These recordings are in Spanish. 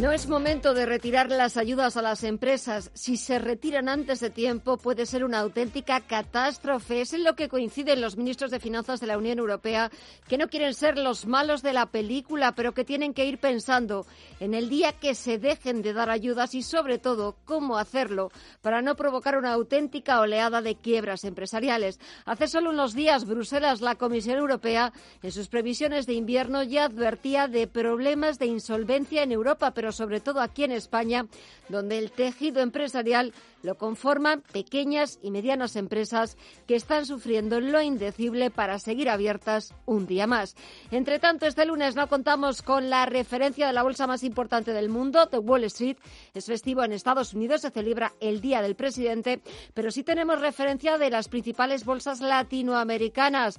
No es momento de retirar las ayudas a las empresas. Si se retiran antes de tiempo puede ser una auténtica catástrofe. Es en lo que coinciden los ministros de Finanzas de la Unión Europea, que no quieren ser los malos de la película, pero que tienen que ir pensando en el día que se dejen de dar ayudas y sobre todo cómo hacerlo para no provocar una auténtica oleada de quiebras empresariales. Hace solo unos días Bruselas, la Comisión Europea, en sus previsiones de invierno ya advertía de problemas de insolvencia en Europa, pero sobre todo aquí en España, donde el tejido empresarial lo conforman pequeñas y medianas empresas que están sufriendo lo indecible para seguir abiertas un día más. Entre tanto, este lunes no contamos con la referencia de la bolsa más importante del mundo, de Wall Street. Es festivo en Estados Unidos, se celebra el Día del Presidente, pero sí tenemos referencia de las principales bolsas latinoamericanas.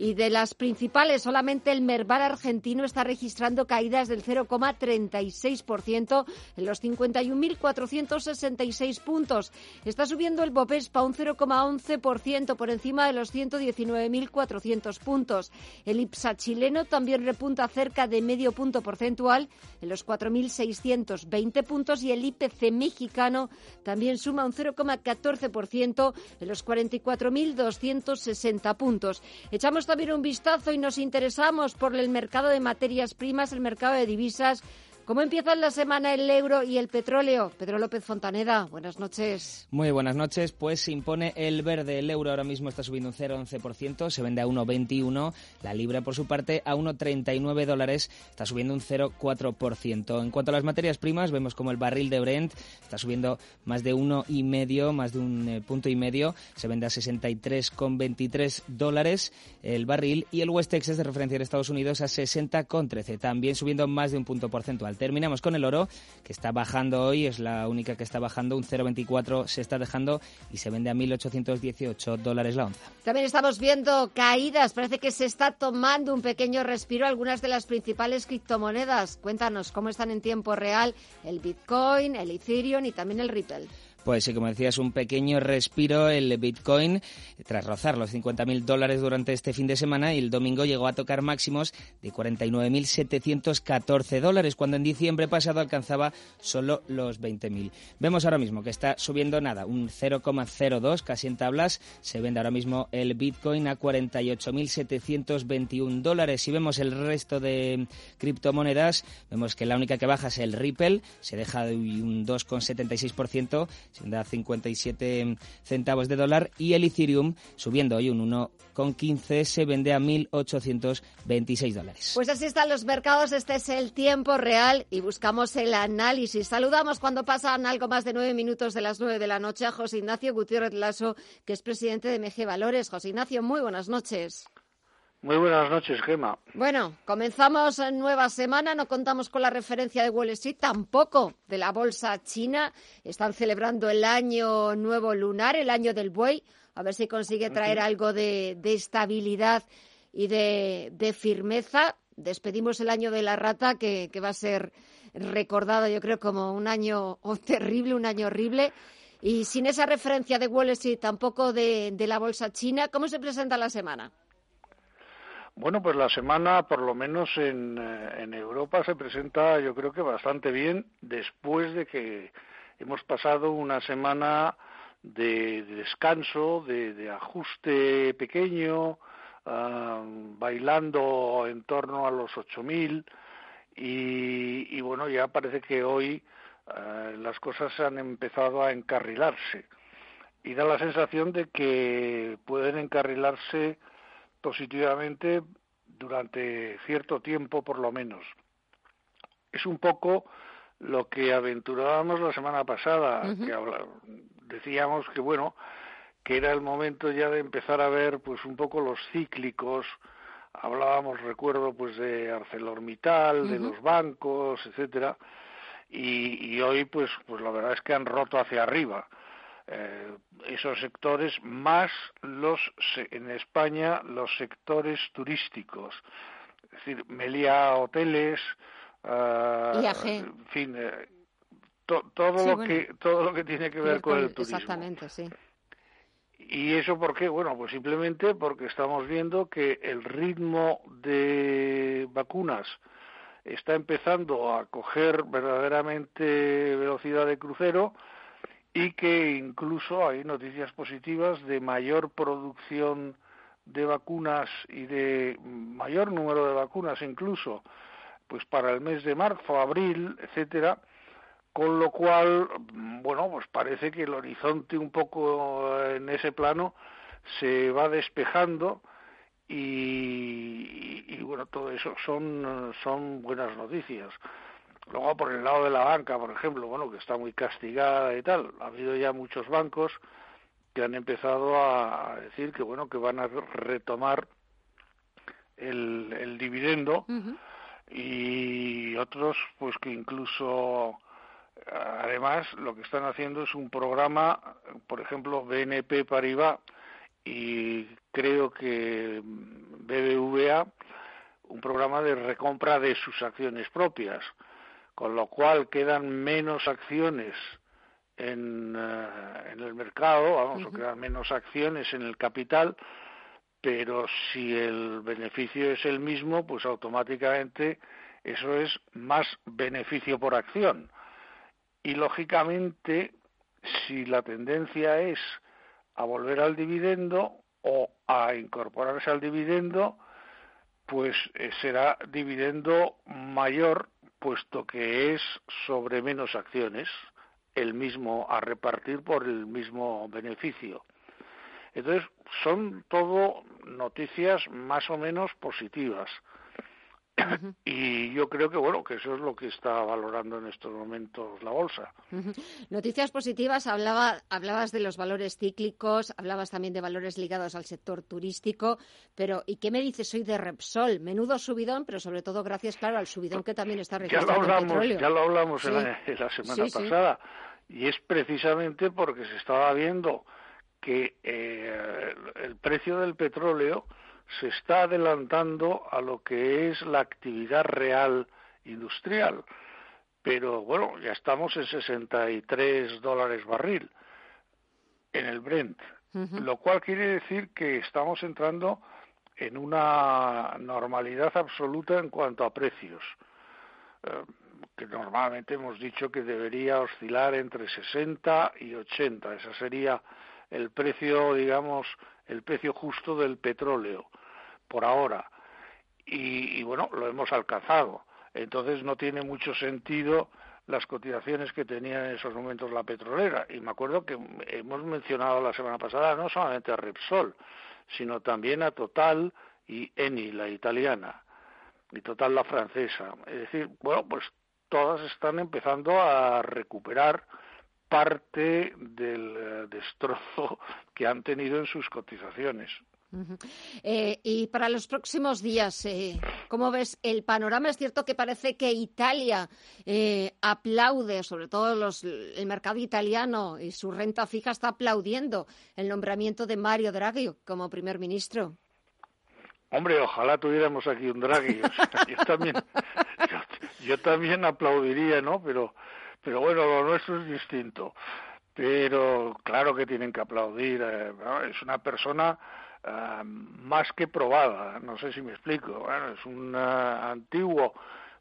Y de las principales, solamente el Merval argentino está registrando caídas del 0,36% en los 51.466 puntos. Está subiendo el Bovespa un 0,11% por encima de los 119.400 puntos. El IPSA chileno también repunta cerca de medio punto porcentual en los 4.620 puntos y el IPC mexicano también suma un 0,14% en los 44.260 puntos. Echamos también un vistazo y nos interesamos por el mercado de materias primas, el mercado de divisas ¿Cómo empiezan la semana el euro y el petróleo? Pedro López Fontaneda, buenas noches. Muy buenas noches. Pues se impone el verde. El euro ahora mismo está subiendo un 0,11%, se vende a 1,21. La libra, por su parte, a 1,39 dólares, está subiendo un 0,4%. En cuanto a las materias primas, vemos como el barril de Brent está subiendo más de uno y medio, más de un eh, punto y medio. Se vende a 63,23 dólares el barril y el West Texas de referencia en Estados Unidos a 60,13, también subiendo más de un punto porcentual. Terminamos con el oro, que está bajando hoy, es la única que está bajando, un 0,24 se está dejando y se vende a 1.818 dólares la onza. También estamos viendo caídas, parece que se está tomando un pequeño respiro algunas de las principales criptomonedas. Cuéntanos cómo están en tiempo real el Bitcoin, el Ethereum y también el Ripple. Pues sí, como decías, un pequeño respiro el Bitcoin tras rozar los 50.000 dólares durante este fin de semana y el domingo llegó a tocar máximos de 49.714 dólares, cuando en diciembre pasado alcanzaba solo los 20.000. Vemos ahora mismo que está subiendo nada, un 0,02 casi en tablas. Se vende ahora mismo el Bitcoin a 48.721 dólares. Si vemos el resto de criptomonedas, vemos que la única que baja es el Ripple, se deja de un 2,76% da 57 centavos de dólar y el Ethereum subiendo hoy un 1,15 se vende a 1.826 dólares. Pues así están los mercados, este es el tiempo real y buscamos el análisis. Saludamos cuando pasan algo más de nueve minutos de las nueve de la noche a José Ignacio Gutiérrez Lasso, que es presidente de MG Valores. José Ignacio, muy buenas noches. Muy buenas noches, Gema. Bueno, comenzamos nueva semana, no contamos con la referencia de Wall Street, tampoco de la bolsa china. Están celebrando el año nuevo lunar, el año del buey, a ver si consigue traer algo de, estabilidad y de, firmeza. Despedimos el año de la rata, que, va a ser recordado, yo creo, como un año terrible, un año horrible. Y sin esa referencia de Wall Street, tampoco de la bolsa china, ¿cómo se presenta la semana? Bueno, pues la semana, por lo menos en, eh, en, Europa, se presenta yo creo que bastante bien después de que hemos pasado una semana de, descanso, de, ajuste pequeño, ah, bailando en torno a los 8.000 y, y bueno, ya parece que hoy eh, las cosas han empezado a encarrilarse. Y da la sensación de que pueden encarrilarse positivamente durante cierto tiempo por lo menos. Es un poco lo que aventurábamos la semana pasada, que decíamos que bueno, que era el momento ya de empezar a ver pues un poco los cíclicos, hablábamos recuerdo pues de ArcelorMittal, de los bancos, etcétera, y, hoy pues pues la verdad es que han roto hacia arriba. Eh, esos sectores más los en España los sectores turísticos. Es decir Melia hoteles uh, en fin eh, todo lo que todo lo que tiene que ver con el turismo. exactamente sí. ¿Y eso por qué? Bueno, pues simplemente porque estamos viendo que el ritmo de vacunas está empezando a coger verdaderamente velocidad de crucero y que incluso hay noticias positivas de mayor producción de vacunas y de mayor número de vacunas incluso pues para el mes de marzo, abril, etcétera, con lo cual, bueno, pues parece que el horizonte un poco en ese plano se va despejando y, bueno, todo eso son buenas noticias. Luego, por el lado de la banca, por ejemplo, bueno, que está muy castigada y tal, ha habido ya muchos bancos que han empezado a decir que, bueno, que van a retomar el, el dividendo y otros, pues que incluso Además, lo que están haciendo es un programa, por ejemplo, BNP Paribas y creo que BBVA, un programa de recompra de sus acciones propias, con lo cual quedan menos acciones en, eh, el mercado, vamos, o quedan menos acciones en el capital, pero si el beneficio es el mismo, pues automáticamente eso es más beneficio por acción. Y lógicamente si la tendencia es a volver al dividendo o a incorporarse al dividendo, pues eh, será dividendo mayor puesto que es sobre menos acciones, el mismo a repartir por el mismo beneficio. Entonces, son todo noticias más o menos positivas. Y yo creo que bueno que eso es lo que está valorando en estos momentos la bolsa. Noticias positivas. Hablaba, hablabas de los valores cíclicos, hablabas también de valores ligados al sector turístico. Pero ¿y qué me dices hoy de Repsol? Menudo subidón, pero sobre todo gracias claro al subidón que también está registrando ya lo hablamos, petróleo. Ya lo hablamos en, la, semana pasada y es precisamente porque se estaba viendo que eh, el precio del petróleo se está adelantando a lo que es la actividad real industrial. Pero bueno, ya estamos en 63 dólares barril en el Brent, lo cual quiere decir que estamos entrando en una normalidad absoluta en cuanto a precios, eh, que normalmente hemos dicho que debería oscilar entre 60 y 80. Ese sería el precio, digamos, el precio justo del petróleo por ahora. Y, bueno, lo hemos alcanzado. Entonces no tiene mucho sentido las cotizaciones que tenía en esos momentos la petrolera. Y me acuerdo que hemos mencionado la semana pasada no solamente a Repsol, sino también a Total y Eni, la italiana, y Total, la francesa. Es decir, bueno, pues todas están empezando a recuperar parte del eh, destrozo que han tenido en sus cotizaciones. Eh, y para los próximos días, eh, ¿cómo ves el panorama? Es cierto que parece que Italia eh, aplaude, sobre todo los, el mercado italiano y su renta fija está aplaudiendo el nombramiento de Mario Draghi como primer ministro. Hombre, ojalá tuviéramos aquí un Draghi. yo también, yo, también aplaudiría, ¿no? Pero, pero bueno, lo nuestro es distinto. Pero claro que tienen que aplaudir. Es una persona Ah, más que probada, no sé si me explico. Bueno, es un antiguo,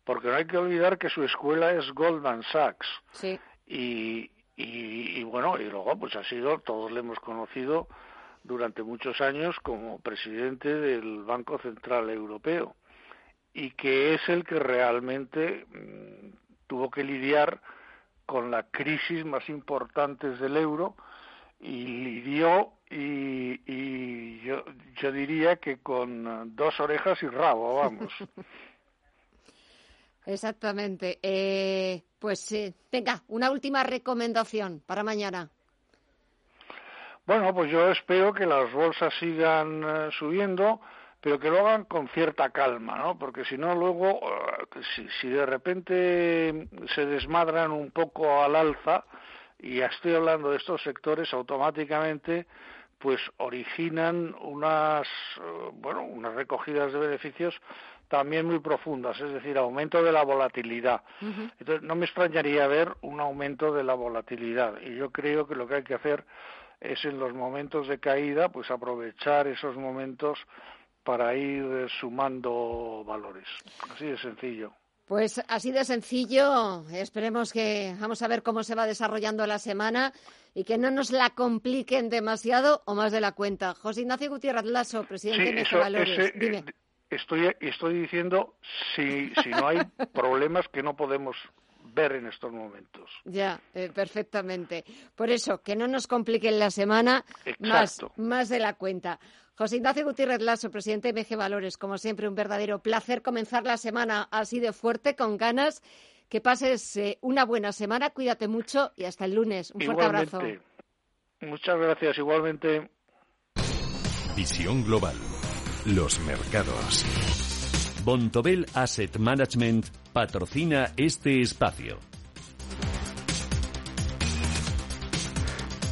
porque no hay que olvidar que su escuela es Goldman Sachs. Sí. Y, y, bueno, y luego pues ha sido, todos le hemos conocido durante muchos años como presidente del Banco Central Europeo y que es el que realmente mm, tuvo que lidiar con la crisis más importante del euro y lidió y, y yo, yo diría que con dos orejas y rabo, vamos. Exactamente. Eh, pues eh, venga, una última recomendación para mañana. Bueno, pues yo espero que las bolsas sigan eh, subiendo, pero que lo hagan con cierta calma, ¿no? Porque si no, luego, si, si, de repente se desmadran un poco al alza, y ya estoy hablando de estos sectores, automáticamente pues originan unas bueno unas recogidas de beneficios también muy profundas, es decir, aumento de la volatilidad. Entonces, no me extrañaría ver un aumento de la volatilidad y yo creo que lo que hay que hacer es en los momentos de caída, pues aprovechar esos momentos para ir sumando valores. Así de sencillo. Pues así de sencillo. Esperemos que vamos a ver cómo se va desarrollando la semana y que no nos la compliquen demasiado o más de la cuenta. José Ignacio Gutiérrez Lasso, presidente de Valores. Dime estoy, estoy diciendo si, si no hay problemas que no podemos ver en estos momentos. Ya, eh, perfectamente. Por eso, que no nos compliquen la semana más, más de la cuenta. José Ignacio Gutiérrez Lasso, presidente de MG Valores, como siempre, un verdadero placer comenzar la semana así de fuerte, con ganas. Que pases eh, una buena semana, cuídate mucho y hasta el lunes. Un fuerte abrazo. Muchas gracias, igualmente. Visión Global los mercados. Bontobel Asset Management patrocina este espacio.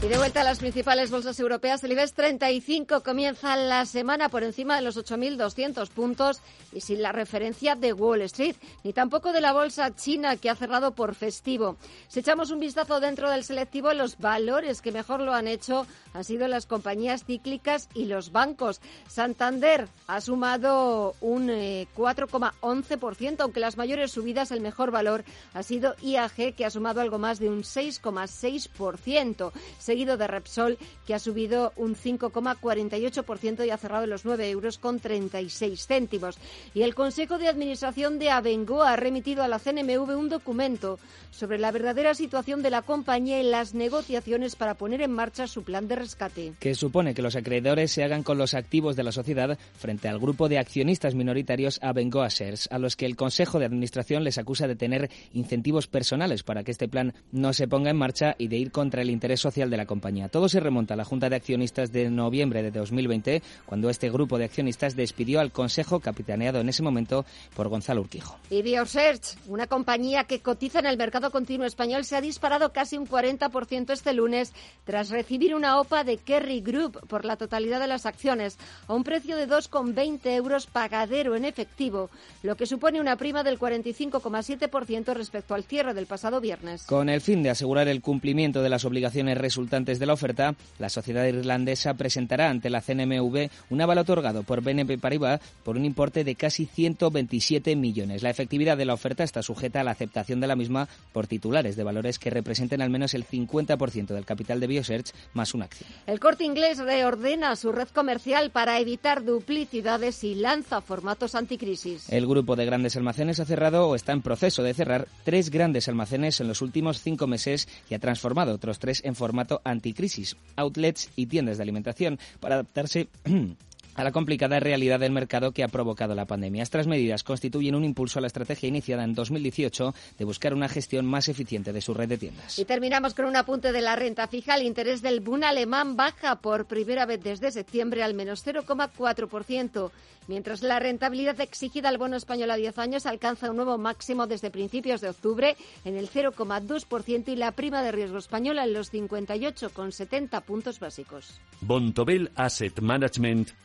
Y de vuelta a las principales bolsas europeas, el IBEX 35 comienza la semana por encima de los 8.200 puntos y sin la referencia de Wall Street, ni tampoco de la bolsa china que ha cerrado por festivo. Si echamos un vistazo dentro del selectivo, los valores que mejor lo han hecho han sido las compañías cíclicas y los bancos. Santander ha sumado un 4,11%, eh, aunque las mayores subidas, el mejor valor ha sido IAG, que ha sumado algo más de un 6,6% seguido de Repsol, que ha subido un 5,48% y ha cerrado los 9 euros con 36 céntimos. Y el Consejo de Administración de Abengoa ha remitido a la CNMV un documento sobre la verdadera situación de la compañía y las negociaciones para poner en marcha su plan de rescate. Que supone que los acreedores se hagan con los activos de la sociedad frente al grupo de accionistas minoritarios Abengoa Shares, a los que el Consejo de Administración les acusa de tener incentivos personales para que este plan no se ponga en marcha y de ir contra el interés social de la compañía. Todo se remonta a la Junta de Accionistas de noviembre de 2020, cuando este grupo de accionistas despidió al Consejo capitaneado en ese momento por Gonzalo Urquijo. Y BioSearch, una compañía que cotiza en el mercado continuo español, se ha disparado casi un 40% este lunes tras recibir una OPA de Kerry Group por la totalidad de las acciones a un precio de 2,20 euros pagadero en efectivo, lo que supone una prima del 45,7% respecto al cierre del pasado viernes. Con el fin de asegurar el cumplimiento de las obligaciones resultantes de la oferta, la sociedad irlandesa presentará ante la CNMV un aval otorgado por BNP Paribas por un importe de casi 127 millones. La efectividad de la oferta está sujeta a la aceptación de la misma por titulares de valores que representen al menos el 50% del capital de Biosearch más una acción. El corte inglés reordena su red comercial para evitar duplicidades y lanza formatos anticrisis. El grupo de grandes almacenes ha cerrado o está en proceso de cerrar tres grandes almacenes en los últimos cinco meses y ha transformado otros tres en formato anticrisis, outlets y tiendas de alimentación para adaptarse a la complicada realidad del mercado que ha provocado la pandemia. Estas medidas constituyen un impulso a la estrategia iniciada en 2018 de buscar una gestión más eficiente de su red de tiendas. Y terminamos con un apunte de la renta fija. El interés del Bund alemán baja por primera vez desde septiembre al menos 0,4%, mientras la rentabilidad exigida al bono español a 10 años alcanza un nuevo máximo desde principios de octubre en el 0,2% y la prima de riesgo española en los 58,70 puntos básicos. Bontobel Asset Management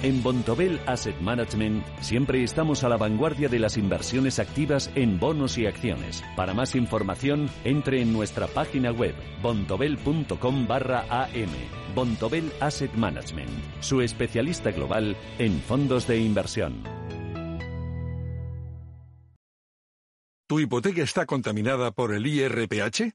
En Bontobel Asset Management siempre estamos a la vanguardia de las inversiones activas en bonos y acciones. Para más información, entre en nuestra página web bontobel.com barra am. Bontobel Asset Management, su especialista global en fondos de inversión. ¿Tu hipoteca está contaminada por el IRPH?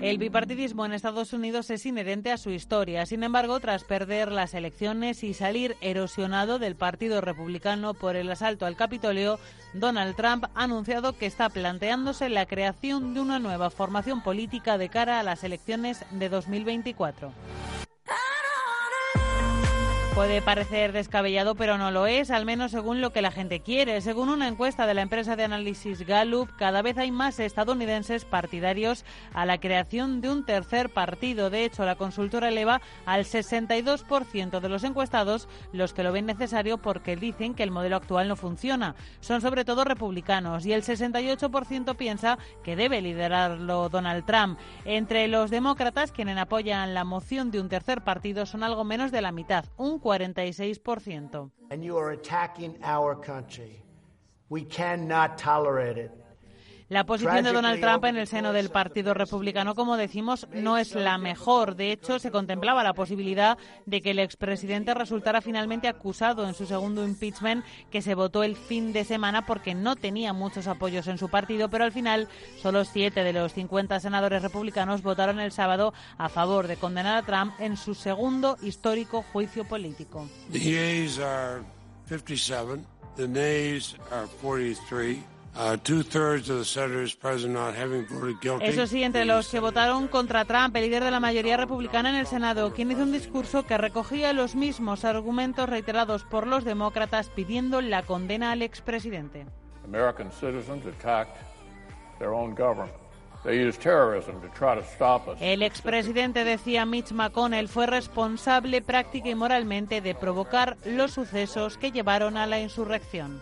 El bipartidismo en Estados Unidos es inherente a su historia. Sin embargo, tras perder las elecciones y salir erosionado del Partido Republicano por el asalto al Capitolio, Donald Trump ha anunciado que está planteándose la creación de una nueva formación política de cara a las elecciones de 2024. Puede parecer descabellado, pero no lo es, al menos según lo que la gente quiere. Según una encuesta de la empresa de análisis Gallup, cada vez hay más estadounidenses partidarios a la creación de un tercer partido. De hecho, la consultora eleva al 62% de los encuestados los que lo ven necesario porque dicen que el modelo actual no funciona. Son sobre todo republicanos y el 68% piensa que debe liderarlo Donald Trump. Entre los demócratas, quienes apoyan la moción de un tercer partido, son algo menos de la mitad, un 46%. And you are attacking our country. We cannot tolerate it. La posición de Donald Trump en el seno del Partido Republicano, como decimos, no es la mejor. De hecho, se contemplaba la posibilidad de que el expresidente resultara finalmente acusado en su segundo impeachment, que se votó el fin de semana porque no tenía muchos apoyos en su partido, pero al final solo siete de los 50 senadores republicanos votaron el sábado a favor de condenar a Trump en su segundo histórico juicio político. The yeas are 57, the nays are 43. Uh, Eso sí, entre los que votaron contra Trump, el líder de la mayoría republicana en el Senado, quien hizo un discurso que recogía los mismos argumentos reiterados por los demócratas pidiendo la condena al expresidente. El expresidente, decía Mitch McConnell, fue responsable práctica y moralmente de provocar los sucesos que llevaron a la insurrección.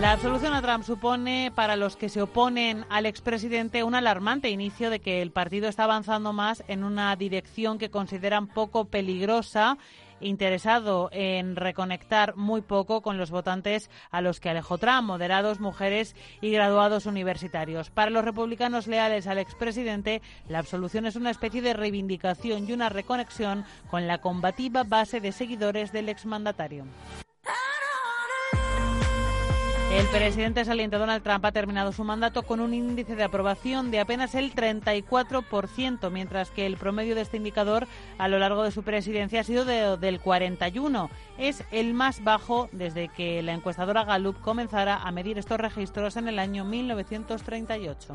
La absolución a Trump supone para los que se oponen al expresidente un alarmante inicio de que el partido está avanzando más en una dirección que consideran poco peligrosa interesado en reconectar muy poco con los votantes a los que alejó moderados, mujeres y graduados universitarios. Para los republicanos leales al expresidente, la absolución es una especie de reivindicación y una reconexión con la combativa base de seguidores del exmandatario. El presidente saliente Donald Trump ha terminado su mandato con un índice de aprobación de apenas el 34%, mientras que el promedio de este indicador a lo largo de su presidencia ha sido del 41%. Es el más bajo desde que la encuestadora Gallup comenzara a medir estos registros en el año 1938.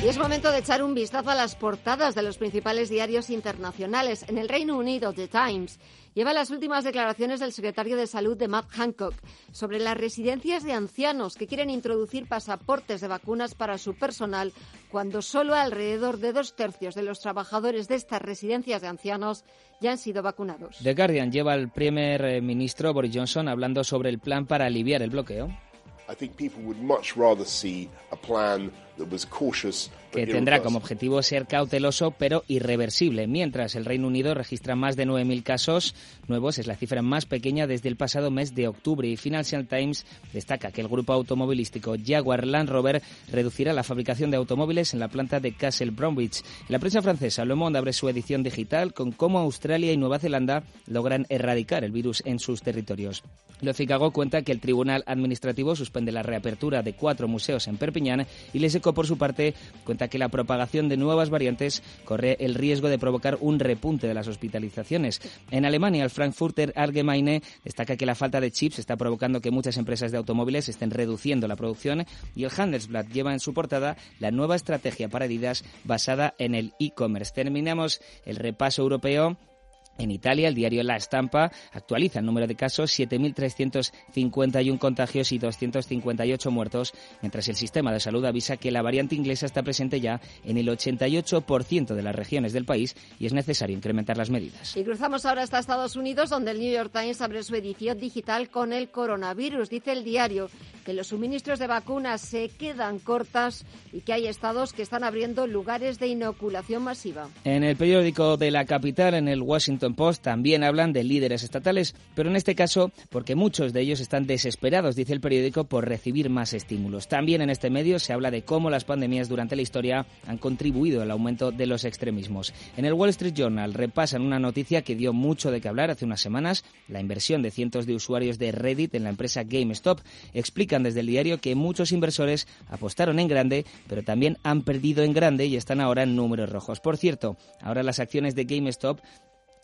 Y es momento de echar un vistazo a las portadas de los principales diarios internacionales. En el Reino Unido, The Times lleva las últimas declaraciones del secretario de Salud de Matt Hancock sobre las residencias de ancianos que quieren introducir pasaportes de vacunas para su personal cuando solo alrededor de dos tercios de los trabajadores de estas residencias de ancianos ya han sido vacunados. The Guardian lleva al primer eh, ministro Boris Johnson hablando sobre el plan para aliviar el bloqueo. Que tendrá como objetivo ser cauteloso pero irreversible. Mientras el Reino Unido registra más de 9.000 casos nuevos, es la cifra más pequeña desde el pasado mes de octubre. Y Financial Times destaca que el grupo automovilístico Jaguar Land Rover reducirá la fabricación de automóviles en la planta de Castle Bromwich. La prensa francesa Le Monde abre su edición digital con cómo Australia y Nueva Zelanda logran erradicar el virus en sus territorios. Le Figaro cuenta que el Tribunal Administrativo suspende la reapertura de cuatro museos en Perpiñán y Les Por su parte, cuenta que la propagación de nuevas variantes corre el riesgo de provocar un repunte de las hospitalizaciones. En Alemania, el Frankfurter Allgemeine destaca que la falta de chips está provocando que muchas empresas de automóviles estén reduciendo la producción y el Handelsblatt lleva en su portada la nueva estrategia para Adidas basada en el e-commerce. Terminamos el repaso europeo en Italia, el diario La Estampa actualiza el número de casos, 7.351 contagios y 258 muertos, mientras el sistema de salud avisa que la variante inglesa está presente ya en el 88% de las regiones del país y es necesario incrementar las medidas. Y cruzamos ahora hasta Estados Unidos, donde el New York Times abre su edición digital con el coronavirus. Dice el diario que los suministros de vacunas se quedan cortas y que hay estados que están abriendo lugares de inoculación masiva. En el periódico de la capital, en el Washington Post también hablan de líderes estatales, pero en este caso porque muchos de ellos están desesperados, dice el periódico, por recibir más estímulos. También en este medio se habla de cómo las pandemias durante la historia han contribuido al aumento de los extremismos. En el Wall Street Journal repasan una noticia que dio mucho de qué hablar hace unas semanas, la inversión de cientos de usuarios de Reddit en la empresa GameStop. Desde el diario que muchos inversores apostaron en grande, pero también han perdido en grande y están ahora en números rojos. Por cierto, ahora las acciones de GameStop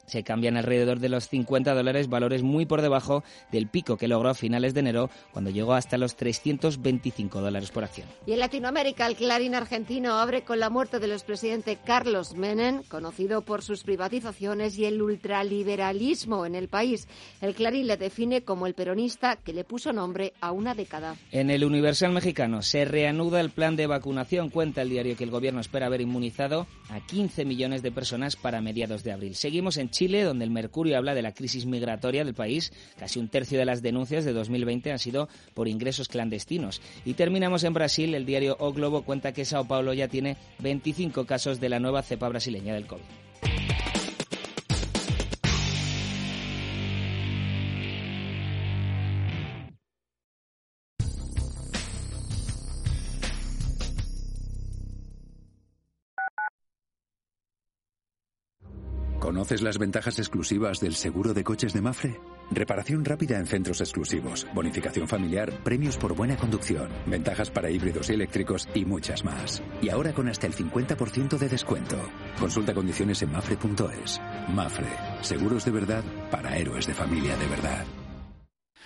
se cambian alrededor de los 50 dólares, valores muy por debajo del pico que logró a finales de enero, cuando llegó hasta los 325 dólares por acción. Y en Latinoamérica, el Clarín argentino abre con la muerte del expresidente Carlos Menem, conocido por sus privatizaciones y el ultraliberalismo en el país. El Clarín le define como el peronista que le puso nombre a una década. En el Universal mexicano se reanuda el plan de vacunación. Cuenta el diario que el gobierno espera haber inmunizado a 15 millones de personas para mediados de abril. Seguimos en Chile, donde el Mercurio habla de la crisis migratoria del país. Casi un tercio de las denuncias de 2020 han sido por ingresos clandestinos. Y terminamos en Brasil. El diario O Globo cuenta que Sao Paulo ya tiene 25 casos de la nueva cepa brasileña del COVID. ¿Conoces las ventajas exclusivas del seguro de coches de Mafre? Reparación rápida en centros exclusivos, bonificación familiar, premios por buena conducción, ventajas para híbridos y eléctricos y muchas más. Y ahora con hasta el 50% de descuento. Consulta condiciones en mafre.es. Mafre, seguros de verdad para héroes de familia de verdad.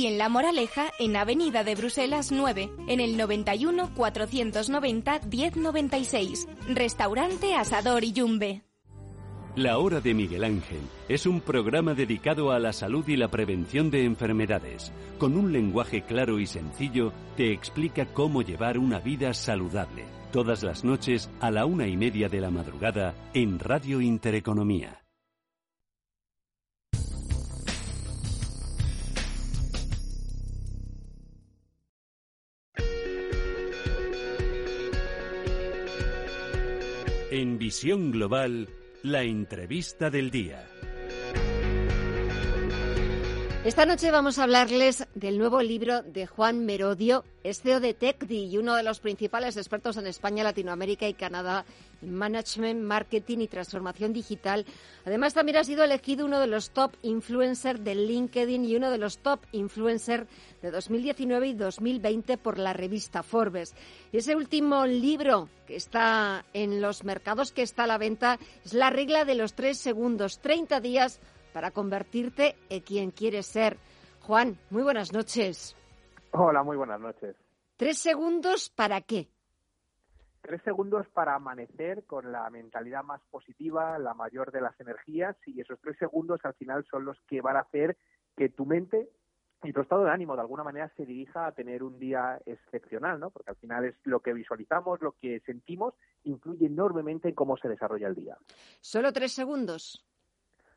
y en La Moraleja, en Avenida de Bruselas 9, en el 91 490 1096. Restaurante Asador y Yumbe. La Hora de Miguel Ángel es un programa dedicado a la salud y la prevención de enfermedades. Con un lenguaje claro y sencillo, te explica cómo llevar una vida saludable. Todas las noches a la una y media de la madrugada en Radio Intereconomía. En Visión Global, la entrevista del día. Esta noche vamos a hablarles del nuevo libro de Juan Merodio, es CEO de TECDI y uno de los principales expertos en España, Latinoamérica y Canadá en Management, Marketing y Transformación Digital. Además, también ha sido elegido uno de los top influencers de LinkedIn y uno de los top influencers de 2019 y 2020 por la revista Forbes. Y ese último libro que está en los mercados, que está a la venta, es La regla de los tres segundos, 30 días para convertirte en quien quieres ser. Juan, muy buenas noches. Hola, muy buenas noches. ¿Tres segundos para qué? Tres segundos para amanecer con la mentalidad más positiva, la mayor de las energías, y esos tres segundos al final son los que van a hacer que tu mente y tu estado de ánimo de alguna manera se dirija a tener un día excepcional, ¿no? Porque al final es lo que visualizamos, lo que sentimos, influye enormemente en cómo se desarrolla el día. Solo tres segundos.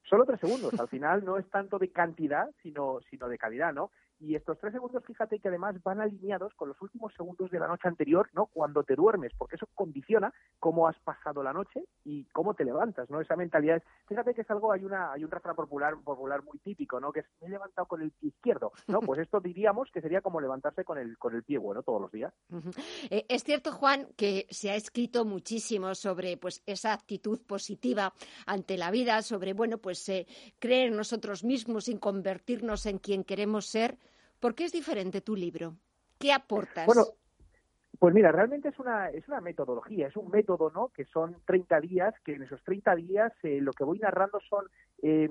Solo tres segundos. Al final no es tanto de cantidad, sino, sino de calidad, ¿no? Y estos tres segundos, fíjate que además van alineados con los últimos segundos de la noche anterior, ¿no? Cuando te duermes, porque eso condiciona cómo has pasado la noche y cómo te levantas, ¿no? Esa mentalidad es, fíjate que es algo, hay una, hay un refrán popular, popular muy típico, ¿no? Que es, me he levantado con el pie izquierdo, ¿no? Pues esto diríamos que sería como levantarse con el, con el pie bueno todos los días. Eh, es cierto, Juan, que se ha escrito muchísimo sobre, pues, esa actitud positiva ante la vida, sobre, bueno, pues, eh, creer en nosotros mismos y convertirnos en quien queremos ser. ¿Por qué es diferente tu libro? ¿Qué aportas? Bueno, pues mira, realmente es una, es una metodología, es un método, ¿no? Que son 30 días, que en esos 30 días eh, lo que voy narrando son eh,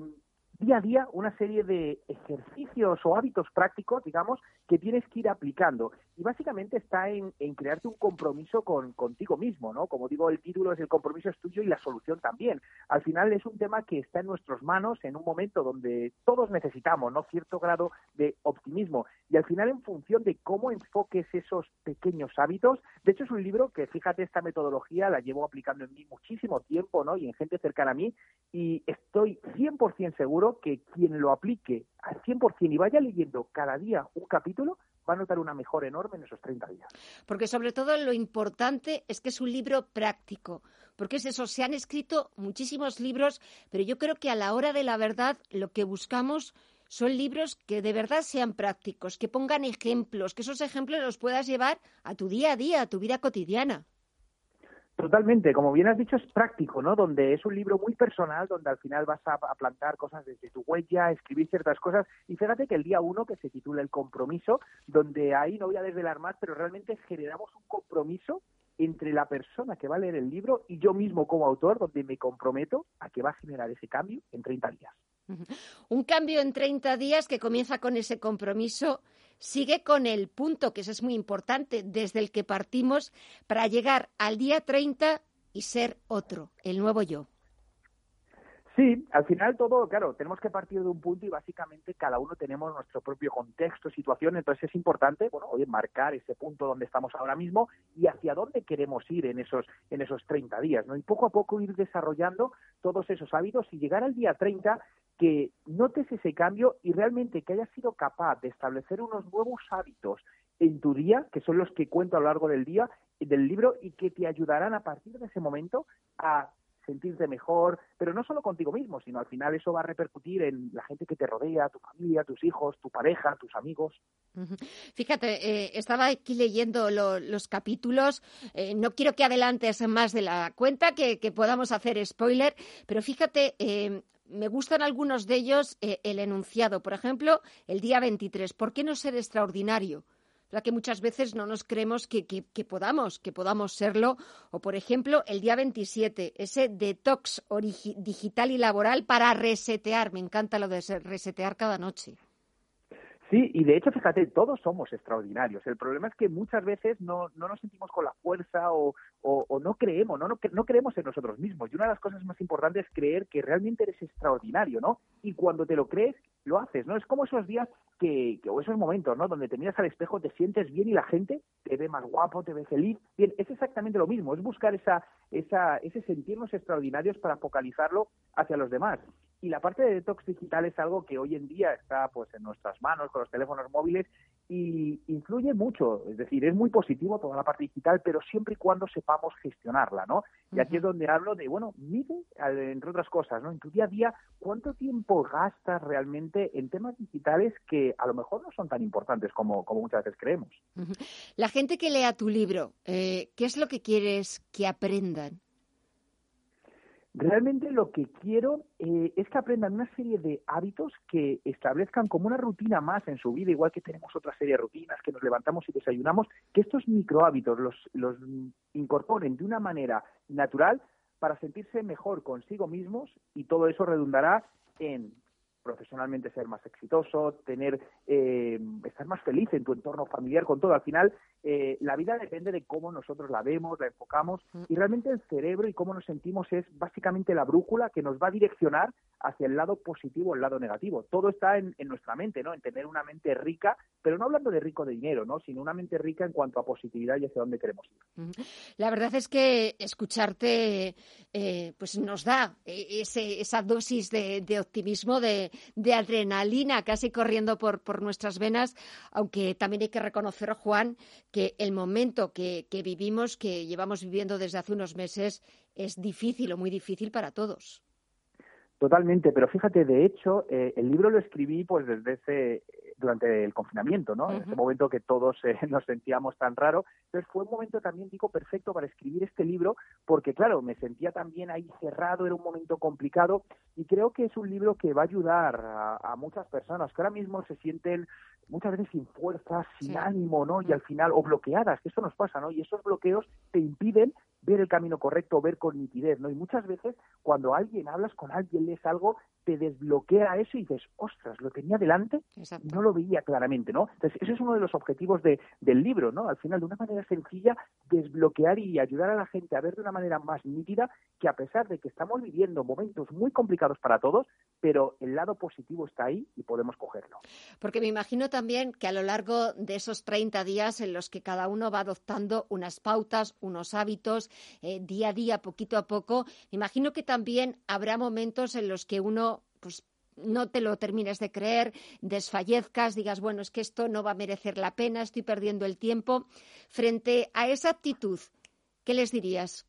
día a día una serie de ejercicios o hábitos prácticos, digamos, que tienes que ir aplicando. Y básicamente está en, en crearte un compromiso con, contigo mismo, ¿no? Como digo, el título es el compromiso es tuyo y la solución también. Al final es un tema que está en nuestras manos en un momento donde todos necesitamos, ¿no? Cierto grado de optimismo. Y al final, en función de cómo enfoques esos pequeños hábitos, de hecho es un libro que, fíjate, esta metodología la llevo aplicando en mí muchísimo tiempo, ¿no? Y en gente cercana a mí, y estoy 100% seguro que quien lo aplique al 100% y vaya leyendo cada día un capítulo, va a notar una mejora enorme en esos 30 días. Porque sobre todo lo importante es que es un libro práctico, porque es eso, se han escrito muchísimos libros, pero yo creo que a la hora de la verdad lo que buscamos son libros que de verdad sean prácticos, que pongan ejemplos, que esos ejemplos los puedas llevar a tu día a día, a tu vida cotidiana. Totalmente, como bien has dicho, es práctico, ¿no? Donde es un libro muy personal, donde al final vas a, plantar cosas desde tu huella, escribir ciertas cosas. Y fíjate que el día uno, que se titula El compromiso, donde ahí no voy a desvelar más, pero realmente generamos un compromiso entre la persona que va a leer el libro y yo mismo como autor, donde me comprometo a que va a generar ese cambio en 30 días. Un cambio en 30 días que comienza con ese compromiso, sigue con el punto, que eso es muy importante, desde el que partimos para llegar al día 30 y ser otro, el nuevo yo. Sí, al final todo, claro, tenemos que partir de un punto y básicamente cada uno tenemos nuestro propio contexto, situación, entonces es importante, bueno, oye, marcar ese punto donde estamos ahora mismo y hacia dónde queremos ir en esos en esos 30 días, ¿no? Y poco a poco ir desarrollando todos esos hábitos y llegar al día 30 que notes ese cambio y realmente que hayas sido capaz de establecer unos nuevos hábitos en tu día, que son los que cuento a lo largo del día del libro y que te ayudarán a partir de ese momento a sentirte mejor, pero no solo contigo mismo, sino al final eso va a repercutir en la gente que te rodea, tu familia, tus hijos, tu pareja, tus amigos. Fíjate, eh, estaba aquí leyendo lo, los capítulos, eh, no quiero que adelantes más de la cuenta, que, podamos hacer spoiler, pero fíjate, eh, me gustan algunos de ellos el enunciado. Por ejemplo, el día 23, ¿por qué no ser extraordinario? La que muchas veces no nos creemos que, que, podamos, que podamos serlo. O, por ejemplo, el día 27, ese detox digital y laboral para resetear. Me encanta lo de resetear cada noche. Sí, y de hecho, fíjate, todos somos extraordinarios. El problema es que muchas veces no, no nos sentimos con la fuerza o, o, o no creemos, ¿no? No, no creemos en nosotros mismos. Y una de las cosas más importantes es creer que realmente eres extraordinario, ¿no? Y cuando te lo crees, lo haces, ¿no? Es como esos días que, que, o esos momentos, ¿no? Donde te miras al espejo, te sientes bien y la gente te ve más guapo, te ve feliz. Bien, es exactamente lo mismo, es buscar esa, esa, ese sentirnos extraordinarios para focalizarlo hacia los demás. Y la parte de detox digital es algo que hoy en día está pues en nuestras manos con los teléfonos móviles y influye mucho, es decir, es muy positivo toda la parte digital, pero siempre y cuando sepamos gestionarla, ¿no? Y aquí es donde hablo de, bueno, mide, entre otras cosas, ¿no? En tu día a día, ¿cuánto tiempo gastas realmente en temas digitales que a lo mejor no son tan importantes como, como muchas veces creemos? La gente que lea tu libro, eh, ¿qué es lo que quieres que aprendan? Realmente lo que quiero eh, es que aprendan una serie de hábitos que establezcan como una rutina más en su vida, igual que tenemos otra serie de rutinas, que nos levantamos y desayunamos, que estos micro hábitos los, los incorporen de una manera natural para sentirse mejor consigo mismos y todo eso redundará en profesionalmente ser más exitoso, tener, eh, estar más feliz en tu entorno familiar, con todo. Al final, eh, la vida depende de cómo nosotros la vemos, la enfocamos y realmente el cerebro y cómo nos sentimos es básicamente la brújula que nos va a direccionar hacia el lado positivo o el lado negativo. Todo está en, nuestra mente, ¿no? En tener una mente rica, pero no hablando de rico de dinero, ¿no? Sino una mente rica en cuanto a positividad y hacia dónde queremos ir. La verdad es que escucharte eh, pues nos da ese, esa dosis de, de optimismo, de, de adrenalina casi corriendo por, por nuestras venas, aunque también hay que reconocer, Juan, que el momento que, que vivimos, que llevamos viviendo desde hace unos meses, es difícil o muy difícil para todos. Totalmente, pero fíjate, de hecho, eh, el libro lo escribí pues desde ese durante el confinamiento, ¿no? En ese momento que todos eh, nos sentíamos tan raro. Entonces fue un momento también, digo, perfecto para escribir este libro, porque claro, me sentía también ahí cerrado, era un momento complicado, y creo que es un libro que va a ayudar a, muchas personas que ahora mismo se sienten muchas veces sin fuerza, sin ánimo, ¿no? Y al final, o bloqueadas, que eso nos pasa, ¿no? Y esos bloqueos te impiden ver el camino correcto, ver con nitidez, ¿no? Y muchas veces cuando alguien hablas con alguien, lees algo, te desbloquea eso y dices, ostras, lo tenía delante, no lo veía claramente, ¿no? Entonces, ese es uno de los objetivos de, del libro, ¿no? Al final, de una manera sencilla, desbloquear y ayudar a la gente a ver de una manera más nítida que a pesar de que estamos viviendo momentos muy complicados para todos, pero el lado positivo está ahí y podemos cogerlo. Porque me imagino también que a lo largo de esos 30 días en los que cada uno va adoptando unas pautas, unos hábitos, eh, día a día, poquito a poco, me imagino que también habrá momentos en los que uno pues no te lo termines de creer, desfallezcas, digas, bueno, es que esto no va a merecer la pena, estoy perdiendo el tiempo. Frente a esa actitud, ¿qué les dirías?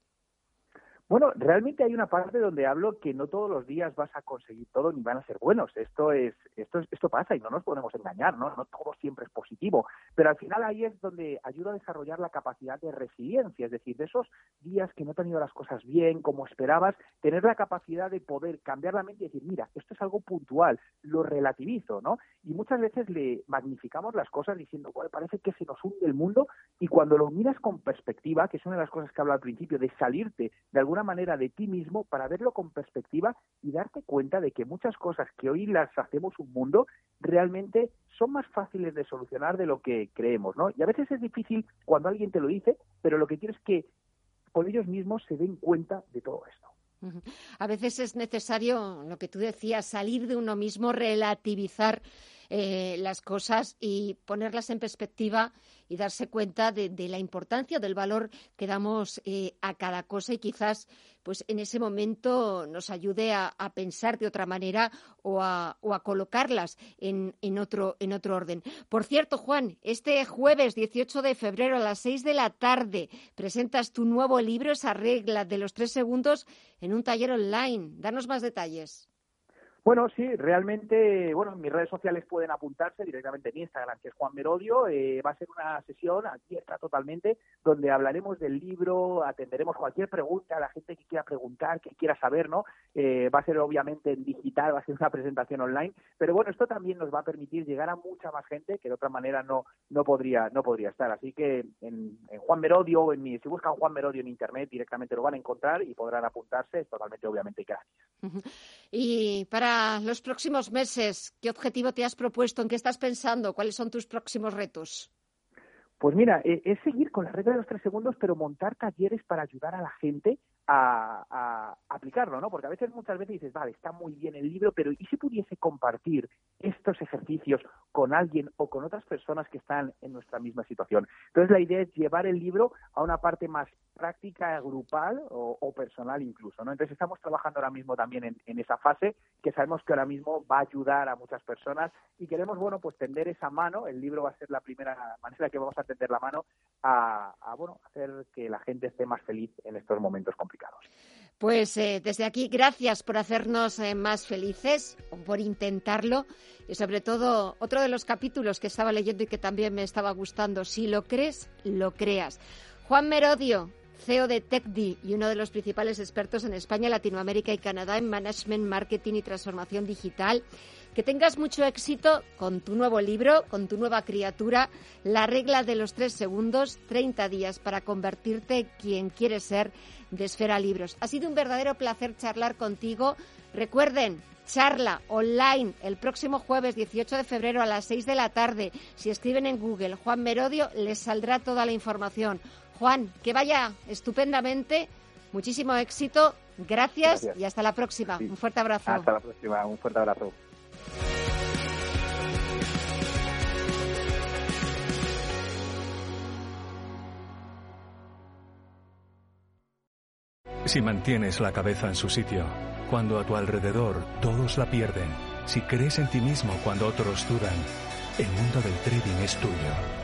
Bueno, realmente hay una parte donde hablo que no todos los días vas a conseguir todo ni van a ser buenos. Esto es, esto esto pasa y no nos podemos engañar, ¿no? No todo siempre es positivo. Pero al final ahí es donde ayuda a desarrollar la capacidad de resiliencia, es decir, de esos días que no te han ido las cosas bien, como esperabas, tener la capacidad de poder cambiar la mente y decir, mira, esto es algo puntual, lo relativizo, ¿no? Y muchas veces le magnificamos las cosas diciendo, bueno, parece que se nos hunde el mundo y cuando lo miras con perspectiva, que es una de las cosas que hablo al principio, de salirte de alguna manera de ti mismo para verlo con perspectiva y darte cuenta de que muchas cosas que hoy las hacemos un mundo realmente son más fáciles de solucionar de lo que creemos, ¿no? Y a veces es difícil cuando alguien te lo dice, pero lo que quiero es que por ellos mismos se den cuenta de todo esto. A veces es necesario, lo que tú decías, salir de uno mismo, relativizar eh, las cosas y ponerlas en perspectiva y darse cuenta de, la importancia, del valor que damos eh, a cada cosa y quizás pues en ese momento nos ayude a, pensar de otra manera o a, colocarlas en, otro, en otro orden. Por cierto, Juan, este jueves 18 de febrero a las 6 de la tarde presentas tu nuevo libro, esa regla de los tres segundos, en un taller online. Danos más detalles. Bueno, sí, realmente, bueno, en mis redes sociales pueden apuntarse directamente en Instagram, que es Juan Merodio. Eh, va a ser una sesión abierta totalmente, donde hablaremos del libro, atenderemos cualquier pregunta la gente que quiera preguntar, que quiera saber, ¿no? Eh, va a ser obviamente en digital, va a ser una presentación online, pero bueno, esto también nos va a permitir llegar a mucha más gente que de otra manera no no podría no podría estar. Así que en, Juan Merodio, en mi, si buscan Juan Merodio en internet, directamente lo van a encontrar y podrán apuntarse, es totalmente obviamente gratis. Y para los próximos meses? ¿Qué objetivo te has propuesto? ¿En qué estás pensando? ¿Cuáles son tus próximos retos? Pues mira, eh, es seguir con la regla de los tres segundos, pero montar talleres para ayudar a la gente a, aplicarlo, ¿no? Porque a veces, muchas veces dices, vale, está muy bien el libro, pero ¿y si pudiese compartir estos ejercicios con alguien o con otras personas que están en nuestra misma situación? Entonces, la idea es llevar el libro a una parte más práctica, grupal o, personal incluso, ¿no? Entonces, estamos trabajando ahora mismo también en, en, esa fase que sabemos que ahora mismo va a ayudar a muchas personas y queremos, bueno, pues tender esa mano. El libro va a ser la primera manera que vamos a tender la mano a, bueno, hacer que la gente esté más feliz en estos momentos Pues eh, desde aquí, gracias por hacernos eh, más felices, por intentarlo. Y sobre todo, otro de los capítulos que estaba leyendo y que también me estaba gustando, si lo crees, lo creas. Juan Merodio, CEO de TechD y uno de los principales expertos en España, Latinoamérica y Canadá en Management, Marketing y Transformación Digital. Que tengas mucho éxito con tu nuevo libro, con tu nueva criatura, La regla de los tres segundos, 30 días para convertirte quien quieres ser de Esfera Libros. Ha sido un verdadero placer charlar contigo. Recuerden, charla online el próximo jueves 18 de febrero a las 6 de la tarde. Si escriben en Google Juan Merodio, les saldrá toda la información. Juan, que vaya estupendamente. Muchísimo éxito. Gracias, y hasta la próxima. Un fuerte abrazo. Hasta la próxima. Un fuerte abrazo. Si mantienes la cabeza en su sitio, cuando a tu alrededor todos la pierden, si crees en ti mismo cuando otros dudan, el mundo del trading es tuyo.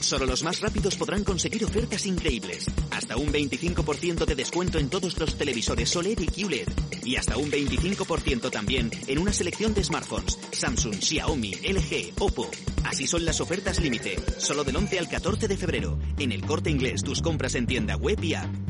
Solo los más rápidos podrán conseguir ofertas increíbles. Hasta un 25% de descuento en todos los televisores OLED y QLED. Y hasta un 25% también en una selección de smartphones. Samsung, Xiaomi, LG, Oppo. Así son las ofertas límite. Solo del 11 al 14 de febrero. En el corte inglés tus compras en tienda web y app.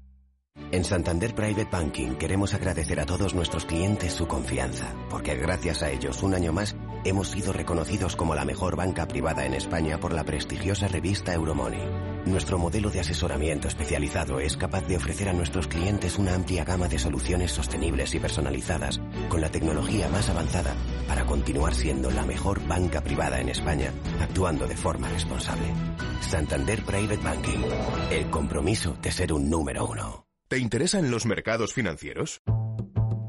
En Santander Private Banking queremos agradecer a todos nuestros clientes su confianza, porque gracias a ellos un año más hemos sido reconocidos como la mejor banca privada en España por la prestigiosa revista Euromoney. Nuestro modelo de asesoramiento especializado es capaz de ofrecer a nuestros clientes una amplia gama de soluciones sostenibles y personalizadas con la tecnología más avanzada para continuar siendo la mejor banca privada en España, actuando de forma responsable. Santander Private Banking, el compromiso de ser un número uno. ¿Te interesan los mercados financieros?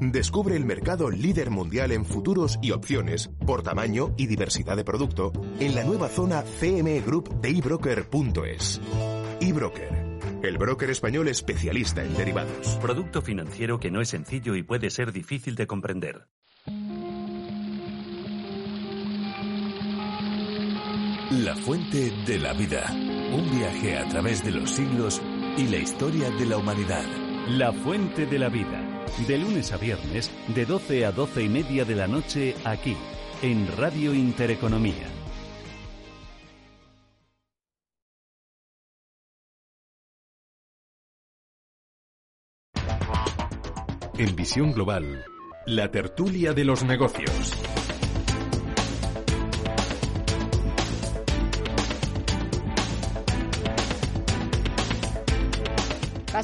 Descubre el mercado líder mundial en futuros y opciones por tamaño y diversidad de producto en la nueva zona CME Group de ebroker.es. eBroker, el broker español especialista en derivados. Producto financiero que no es sencillo y puede ser difícil de comprender. La fuente de la vida. Un viaje a través de los siglos y la historia de la humanidad. La Fuente de la Vida. De lunes a viernes, de 12 a 12 y media de la noche, aquí, en Radio Intereconomía. En Visión Global, la tertulia de los negocios.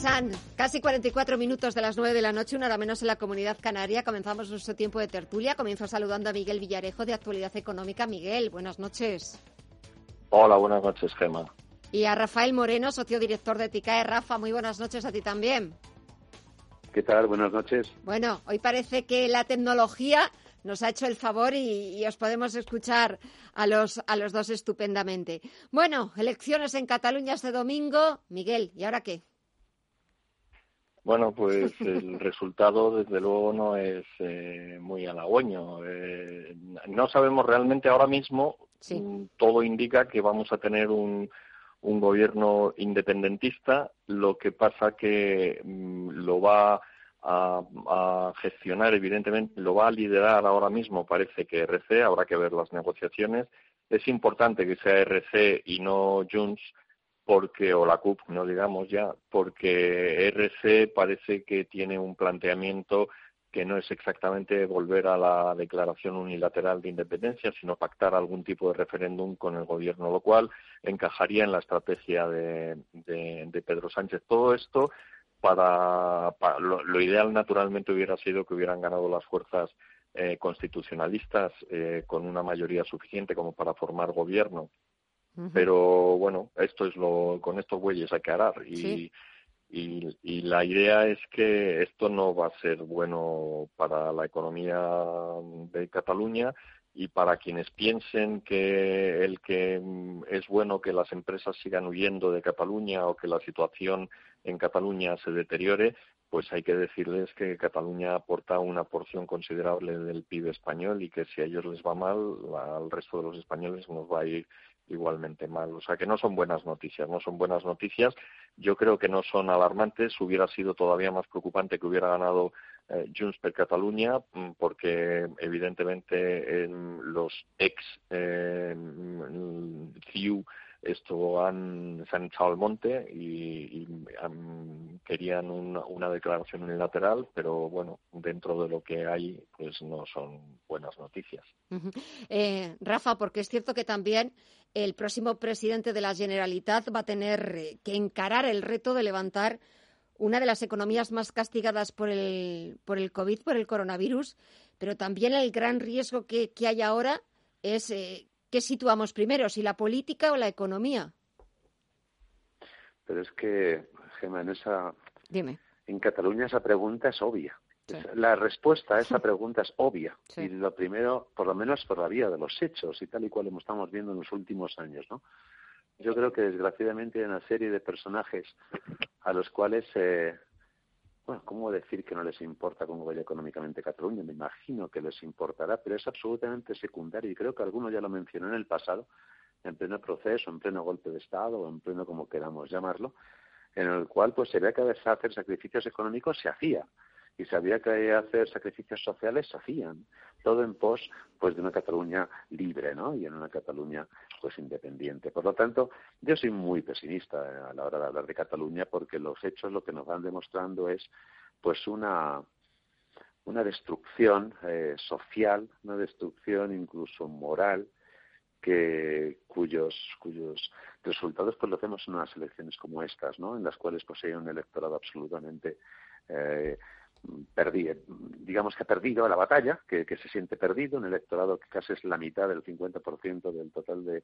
Pasan casi 44 minutos de las 9 de la noche, una hora menos en la comunidad canaria. Comenzamos nuestro tiempo de tertulia. Comienzo saludando a Miguel Villarejo de Actualidad Económica. Miguel, buenas noches. Hola, buenas noches, Gemma. Y a Rafael Moreno, socio director de TICAE. Rafa, muy buenas noches a ti también. ¿Qué tal? Buenas noches. Bueno, hoy parece que la tecnología nos ha hecho el favor y, y, os podemos escuchar a los, a los dos estupendamente. Bueno, elecciones en Cataluña este domingo. Miguel, ¿y ahora qué? Bueno, pues el resultado desde luego no es eh, muy halagüeño. Eh, no sabemos realmente ahora mismo, mm, todo indica que vamos a tener un, un gobierno independentista, lo que pasa que mm, lo va a, a, gestionar, evidentemente, lo va a liderar ahora mismo, parece que RC, habrá que ver las negociaciones. Es importante que sea RC y no Junts porque o la CUP, no digamos ya, porque RC parece que tiene un planteamiento que no es exactamente volver a la declaración unilateral de independencia, sino pactar algún tipo de referéndum con el gobierno, lo cual encajaría en la estrategia de, de, Pedro Sánchez. Todo esto para, lo, ideal naturalmente hubiera sido que hubieran ganado las fuerzas eh, constitucionalistas eh, con una mayoría suficiente como para formar gobierno pero bueno, esto es lo, con estos bueyes hay que arar y, y, y, la idea es que esto no va a ser bueno para la economía de Cataluña y para quienes piensen que el que mm, es bueno que las empresas sigan huyendo de Cataluña o que la situación en Cataluña se deteriore, pues hay que decirles que Cataluña aporta una porción considerable del PIB español y que si a ellos les va mal, al resto de los españoles nos va a ir igualmente mal. O sea que no son buenas noticias, no son buenas noticias. Yo creo que no son alarmantes. Hubiera sido todavía más preocupante que hubiera ganado eh, Junts per Cataluña, mm, porque evidentemente en los ex eh, CIU esto han, se han echado al monte y, querían una, declaración unilateral, pero bueno, dentro de lo que hay, pues no son buenas noticias. eh, Rafa, porque es cierto que también el próximo presidente de la Generalitat va a tener que encarar el reto de levantar una de las economías más castigadas por el, por el COVID, por el coronavirus, pero también el gran riesgo que, que hay ahora es eh, ¿qué situamos primero, si la política o la economía? Pero es que, Gemma, en esa... Dime. En Cataluña esa pregunta es obvia. La respuesta a esa pregunta es obvia. Y lo primero, por lo menos por la vía de los hechos y tal y cual como estamos viendo en los últimos años, ¿no? Yo creo que desgraciadamente hay una serie de personajes a los cuales eh, bueno, ¿cómo decir que no les importa cómo vaya económicamente Cataluña? Me imagino que les importará, pero es absolutamente secundario y creo que alguno ya lo mencionó en el pasado, en pleno proceso, en pleno golpe de Estado o en pleno como queramos llamarlo, en el cual pues se había que hacer sacrificios económicos, se hacía y si había que hacer sacrificios sociales, se hacían. Todo en pos pues de una Cataluña libre, ¿no? Y en una Cataluña pues independiente. Por lo tanto, yo soy muy pesimista a la hora de hablar de Cataluña porque los hechos lo que nos van demostrando es pues una una destrucción eh, social, una destrucción incluso moral que cuyos cuyos resultados pues lo hacemos en unas elecciones como estas, ¿no? En las cuales pues hay un electorado absolutamente eh, perdí, digamos que ha perdido la batalla, que, se siente perdido, un electorado que casi es la mitad del 50% del total de,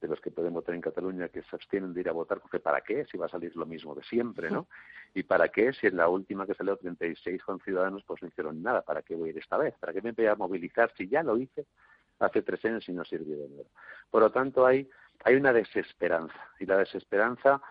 de, los que pueden votar en Cataluña que se abstienen de ir a votar, porque ¿para qué? Si va a salir lo mismo de siempre, ¿no? ¿Y para qué? Si en la última que salió 36 con ciudadanos, pues no hicieron nada, ¿para qué voy a ir esta vez? ¿Para qué me voy a movilizar si ya lo hice hace tres años y no sirvió de nada? Por lo tanto, hay, hay una desesperanza, y la desesperanza,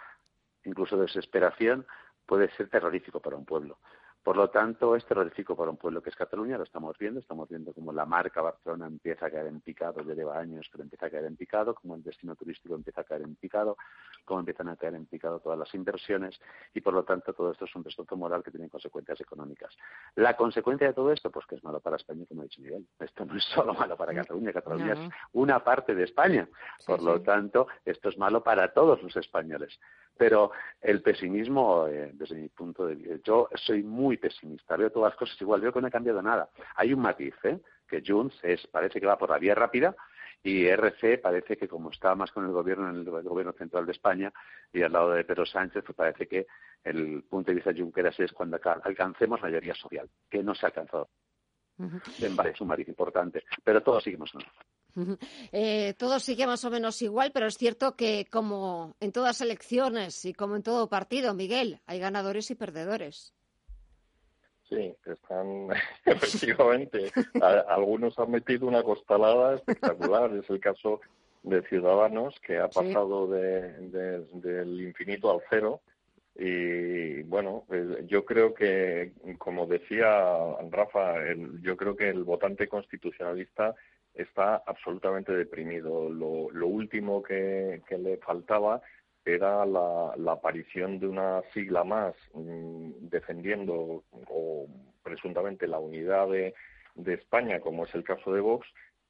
incluso desesperación, puede ser terrorífico para un pueblo. Por lo tanto, es terrorífico para un pueblo que es Cataluña, lo estamos viendo, estamos viendo como la marca Barcelona empieza a caer en picado, ya lleva años, pero empieza a caer en picado, como el destino turístico empieza a caer en picado, como empiezan a caer en picado todas las inversiones y por lo tanto todo esto es un destructo moral que tiene consecuencias económicas. La consecuencia de todo esto, pues que es malo para España, como ha dicho Miguel. Esto no es solo malo para Cataluña, Cataluña es una parte de España. Por lo tanto, esto es malo para todos los españoles. Pero el pesimismo, eh, desde mi punto de vista, yo soy muy pesimista, veo todas las cosas igual, veo que no ha cambiado nada. Hay un matiz, ¿eh? que Junts es, parece que va por la vía rápida y RC parece que como está más con el gobierno en el, gobierno central de España y al lado de Pedro Sánchez, pues parece que el punto de vista de Junqueras es cuando alcancemos mayoría social, que no se ha alcanzado. Es un matiz importante, pero todos seguimos en eh, todo sigue más o menos igual, pero es cierto que como en todas elecciones y como en todo partido, Miguel, hay ganadores y perdedores. Sí, están efectivamente. algunos han metido una costalada espectacular. Es el caso de Ciudadanos, que ha pasado de, del infinito al cero Y bueno, pues, yo creo que, como decía Rafa, yo creo que el votante constitucionalista está absolutamente deprimido. Lo, último que, le faltaba era la, aparición de una sigla más mm, defendiendo o presuntamente la unidad de, de España, como es el caso de Vox,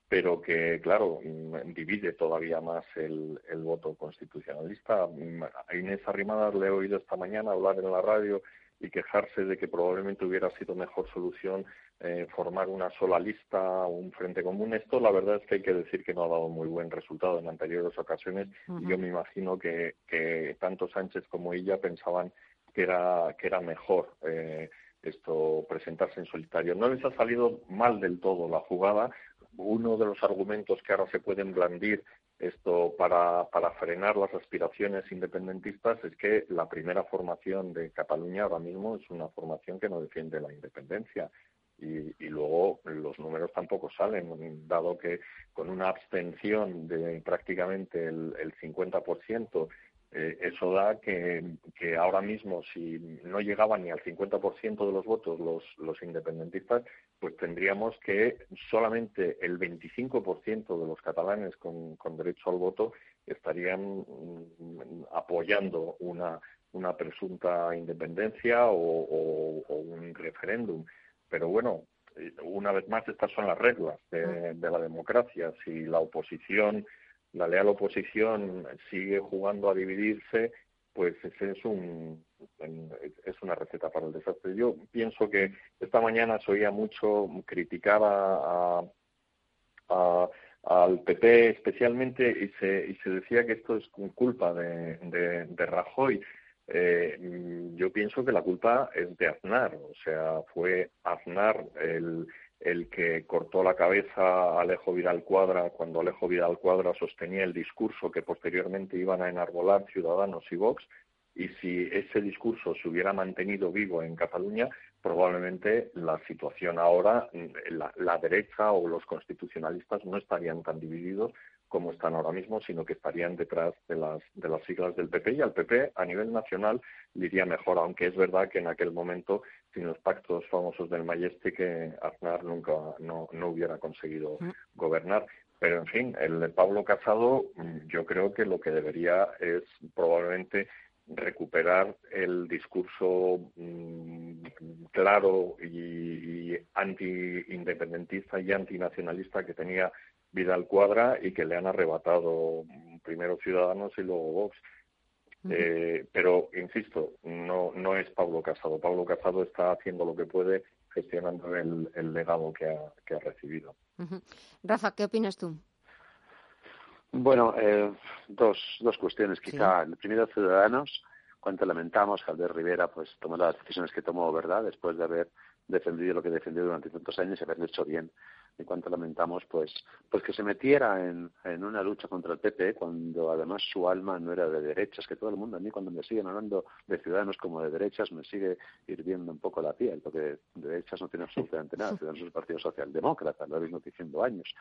pero que, claro, mm, divide todavía más el, el voto constitucionalista. Mm, a Inés Arrimadas le he oído esta mañana hablar en la radio y quejarse de que probablemente hubiera sido mejor solución eh, formar una sola lista o un frente común. Esto la verdad es que hay que decir que no ha dado muy buen resultado en anteriores ocasiones y yo me imagino que, que tanto Sánchez como ella pensaban que era, que era mejor eh, esto presentarse en solitario. No les ha salido mal del todo la jugada. Uno de los argumentos que ahora se pueden blandir esto para, para frenar las aspiraciones independentistas es que la primera formación de Cataluña ahora mismo es una formación que no defiende la independencia. Y, y, luego los números tampoco salen, dado que con una abstención de prácticamente el, el 50% eh, eso da que, que, ahora mismo, si no llegaban ni al 50% de los votos los, los independentistas, pues tendríamos que solamente el 25% de los catalanes con, con, derecho al voto estarían mm, apoyando una, una presunta independencia o, un referéndum. Pero bueno, eh, una vez más, estas son las reglas de, de la democracia. Si la oposición la leal oposición sigue jugando a dividirse, pues ese es un es una receta para el desastre. Yo pienso que esta mañana se oía mucho criticar a, al PP especialmente y se, y se decía que esto es culpa de, de, Rajoy. Eh, yo pienso que la culpa es de Aznar, o sea, fue Aznar el, el que cortó la cabeza a Alejo Vidal Cuadra cuando Alejo Vidal Cuadra sostenía el discurso que posteriormente iban a enarbolar Ciudadanos y Vox, y si ese discurso se hubiera mantenido vivo en Cataluña, probablemente la situación ahora, la, la derecha o los constitucionalistas no estarían tan divididos como están ahora mismo, sino que estarían detrás de las, de las siglas del PP y al PP a nivel nacional le iría mejor, aunque es verdad que en aquel momento, sin los pactos famosos del que Aznar nunca no, no hubiera conseguido mm. gobernar. Pero, en fin, el de Pablo Casado mm, yo creo que lo que debería es probablemente recuperar el discurso mm, claro y, y anti-independentista y antinacionalista que tenía Vidal Cuadra y que le han arrebatado primero Ciudadanos y luego Vox. Eh, pero, insisto, no, no es Pablo Casado. Pablo Casado está haciendo lo que puede gestionando el, el legado que ha, que ha recibido. Rafa, ¿qué opinas tú? Bueno, eh, dos, dos cuestiones. Quizá, primero, Ciudadanos. Cuánto lamentamos que Albert Rivera pues tomó las decisiones que tomó, ¿verdad? Después de haber defendido lo que defendió durante tantos años y haberlo hecho bien en cuanto lamentamos pues pues que se metiera en, en una lucha contra el PP cuando además su alma no era de derechas que todo el mundo a mí cuando me siguen hablando de ciudadanos como de derechas me sigue hirviendo un poco la piel porque de derechas no tiene absolutamente nada ciudadanos es el Partido Socialdemócrata lo habéis diciendo años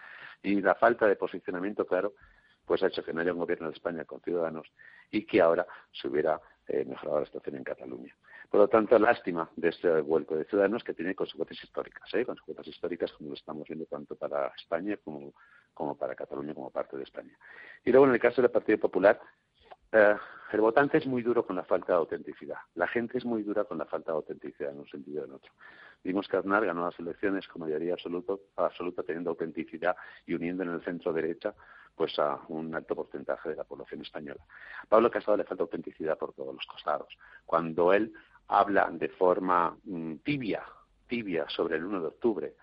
y la falta de posicionamiento claro pues ha hecho que no haya un gobierno de España con ciudadanos y que ahora se hubiera eh, mejorado la situación en Cataluña. Por lo tanto, lástima de este vuelco de ciudadanos que tiene consecuencias históricas, ¿eh? consecuencias históricas como lo estamos viendo tanto para España como, como para Cataluña como parte de España. Y luego, en el caso del Partido Popular, eh, el votante es muy duro con la falta de autenticidad. La gente es muy dura con la falta de autenticidad en un sentido o en otro. Vimos que Aznar ganó las elecciones con mayoría absoluto, absoluta teniendo autenticidad y uniendo en el centro derecha pues a un alto porcentaje de la población española. A Pablo Casado le falta autenticidad por todos los costados. Cuando él habla de forma mm, tibia, tibia sobre el 1 de octubre,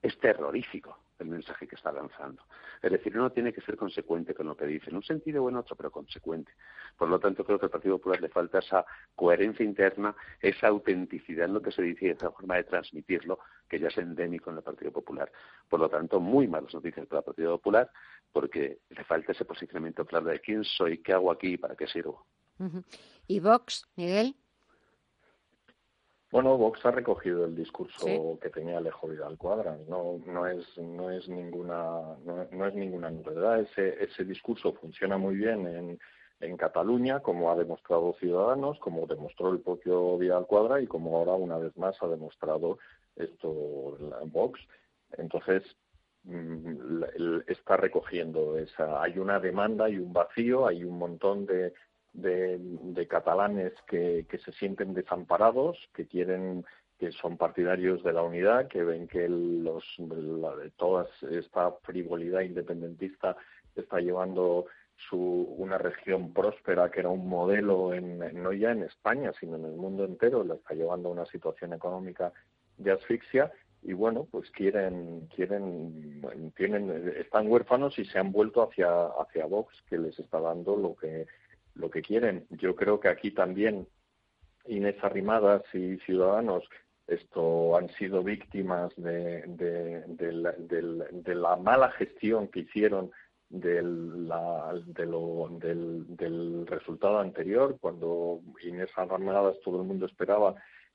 es terrorífico el mensaje que está lanzando. Es decir, uno tiene que ser consecuente con lo que dice, en un sentido o en otro, pero consecuente. Por lo tanto, creo que al Partido Popular le falta esa coherencia interna, esa autenticidad en lo que se dice y esa forma de transmitirlo, que ya es endémico en el Partido Popular. Por lo tanto, muy malas noticias para el Partido Popular, porque le falta ese posicionamiento claro de quién soy, qué hago aquí y para qué sirvo. ¿Y Vox, Miguel? Bueno, Vox ha recogido el discurso que tenía Alejo Vidal Cuadra. No, no es, no es ninguna, no, es ninguna novedad. Ese, ese discurso funciona muy bien en, en Cataluña, como ha demostrado Ciudadanos, como demostró el propio Vidal Cuadra y como ahora una vez más ha demostrado esto Vox. Entonces, mm, está recogiendo esa. Hay una demanda y un vacío, hay un montón de, de, catalanes que, que, se sienten desamparados, que quieren que son partidarios de la unidad, que ven que los, la, toda esta frivolidad independentista está llevando su, una región próspera que era un modelo en, no ya en España, sino en el mundo entero, la está llevando a una situación económica de asfixia y bueno, pues quieren, quieren, tienen, están huérfanos y se han vuelto hacia, hacia Vox, que les está dando lo que, lo que quieren. Yo creo que aquí también Inés Arrimadas y Ciudadanos esto han sido víctimas de, la, mala gestión que hicieron del, la, lo, del, del, resultado anterior, cuando Inés Arrimadas todo el mundo esperaba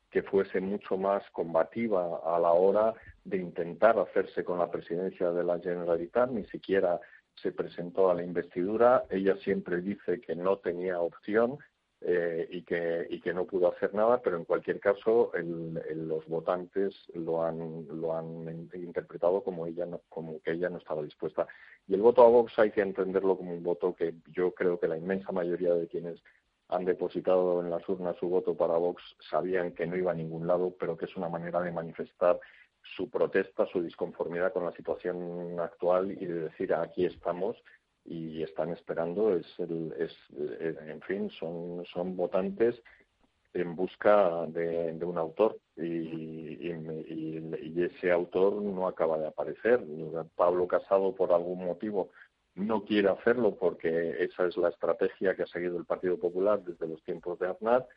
que fuese mucho más combativa a la hora de intentar hacerse con la presidencia de la Generalitat, ni siquiera se presentó a la investidura. Ella siempre dice que no tenía opción eh, y, que, y que no pudo hacer nada, pero en cualquier caso los votantes lo han, lo han interpretado como, ella no, como que ella no estaba dispuesta. Y el voto a Vox hay que entenderlo como un voto que yo creo que la inmensa mayoría de quienes han depositado en las urnas su voto para Vox sabían que no iba a ningún lado, pero que es una manera de manifestar su protesta, su disconformidad con la situación actual y de decir aquí estamos y están esperando es, el, es eh, en fin son son votantes en busca de, un autor y, y, ese autor no acaba de aparecer Pablo Casado por algún motivo no quiere hacerlo porque esa es la estrategia que ha seguido el Partido Popular desde los tiempos de Aznar.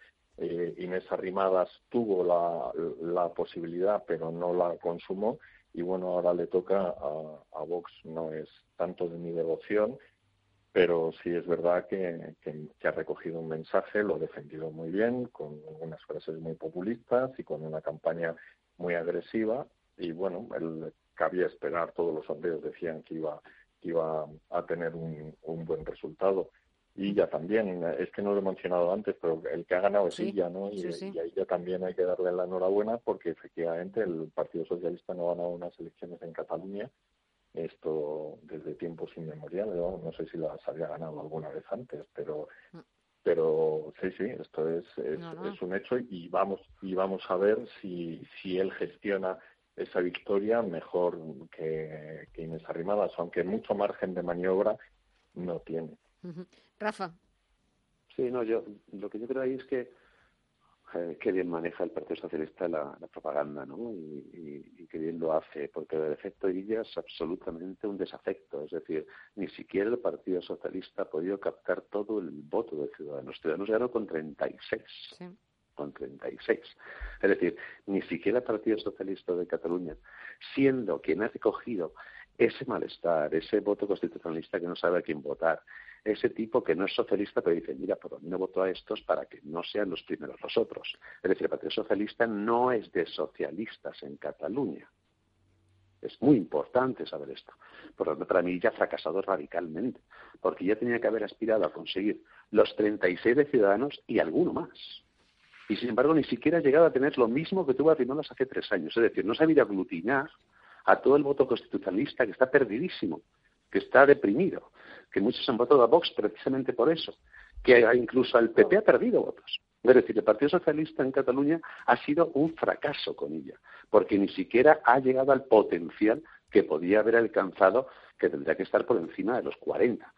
Eh, Inés Arrimadas tuvo la, la, posibilidad, pero no la consumó. Y bueno, ahora le toca a, Vox, no es tanto de mi devoción, pero sí es verdad que, que, ha recogido un mensaje, lo ha defendido muy bien, con unas frases muy populistas y con una campaña muy agresiva. Y bueno, él, cabía esperar, todos los sondeos decían que iba iba a tener un buen resultado. Y ya también, es que no lo he mencionado antes, pero el que ha ganado es ella, ¿no? Y, ahí ya también hay que darle la enhorabuena porque efectivamente el Partido Socialista no ha ganado unas elecciones en Cataluña, esto desde tiempos inmemoriales, ¿no? no sé si las había ganado alguna vez antes, pero mm. pero sí, sí, esto es, es, es un hecho y vamos y vamos a ver si, si él gestiona esa victoria mejor que, que Inés Arrimadas, aunque mucho margen de maniobra no tiene. Rafa. Sí, no, yo lo que yo creo ahí es que eh, que bien maneja el Partido Socialista la, propaganda, ¿no? Y, y, que bien lo hace, porque el efecto ella es absolutamente un desafecto, es decir, ni siquiera el Partido Socialista ha podido captar todo el voto de Ciudadanos. Ciudadanos ganó con 36. Sí con 36. Es decir, ni siquiera el Partido Socialista de Cataluña, siendo quien ha recogido ese malestar, ese voto constitucionalista que no sabe a quién votar, ese tipo que no es socialista pero dice, mira, pero no voto a estos para que no sean los primeros los otros. Es decir, el Partido Socialista no es de socialistas en Cataluña. Es muy importante saber esto. Por lo tanto, para mí ya ha fracasado radicalmente, porque ya tenía que haber aspirado a conseguir los 36 de Ciudadanos y alguno más y sin embargo ni siquiera ha llegado a tener lo mismo que tuvo Arrimadas hace tres años. Es decir, no ha sabido aglutinar a todo el voto constitucionalista que está perdidísimo, que está deprimido, que muchos han votado a Vox precisamente por eso, que incluso el PP ha perdido votos. Es decir, el Partido Socialista en Cataluña ha sido un fracaso con ella, porque ni siquiera ha llegado al potencial que podía haber alcanzado, que tendría que estar por encima de los 40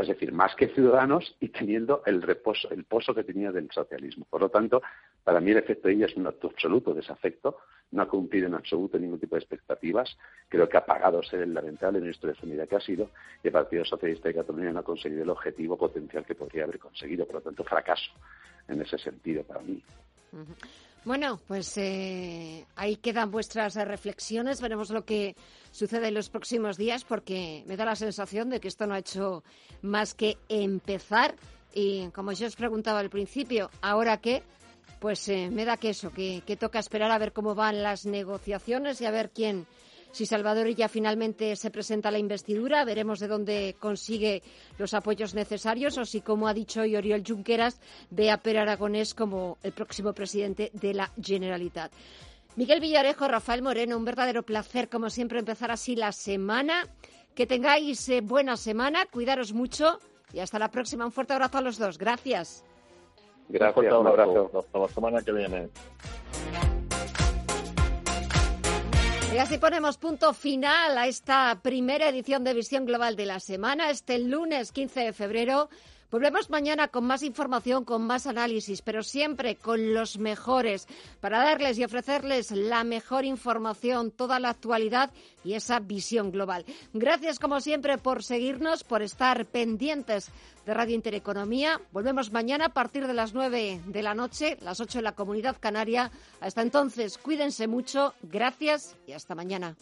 es decir, más que ciudadanos y teniendo el reposo, el pozo que tenía del socialismo. Por lo tanto, para mí el efecto de ella es un acto absoluto desafecto, no ha cumplido en absoluto ningún tipo de expectativas, creo que ha pagado ser el lamentable en la historia de su vida que ha sido, y el Partido Socialista de Cataluña no ha conseguido el objetivo potencial que podría haber conseguido, por lo tanto, fracaso en ese sentido para mí. Bueno, pues eh, ahí quedan vuestras reflexiones. Veremos lo que sucede en los próximos días porque me da la sensación de que esto no ha hecho más que empezar. Y como yo os preguntaba al principio, ¿ahora qué? Pues eh, me da que eso, que, toca esperar a ver cómo van las negociaciones y a ver quién si Salvador ya finalmente se presenta a la investidura, veremos de dónde consigue los apoyos necesarios o si, como ha dicho hoy Oriol Junqueras, ve a Per Aragonés como el próximo presidente de la Generalitat. Miguel Villarejo, Rafael Moreno, un verdadero placer, como siempre, empezar así la semana. Que tengáis eh, buena semana, cuidaros mucho y hasta la próxima. Un fuerte abrazo a los dos. Gracias. Gracias, un abrazo. Hasta la semana que viene. Y así ponemos punto final a esta primera edición de Visión Global de la semana, este lunes 15 de febrero. Volvemos mañana con más información, con más análisis, pero siempre con los mejores, para darles y ofrecerles la mejor información, toda la actualidad y esa visión global. Gracias, como siempre, por seguirnos, por estar pendientes de Radio Intereconomía. Volvemos mañana a partir de las 9 de la noche, las 8 en la Comunidad Canaria. Hasta entonces, cuídense mucho, gracias y hasta mañana.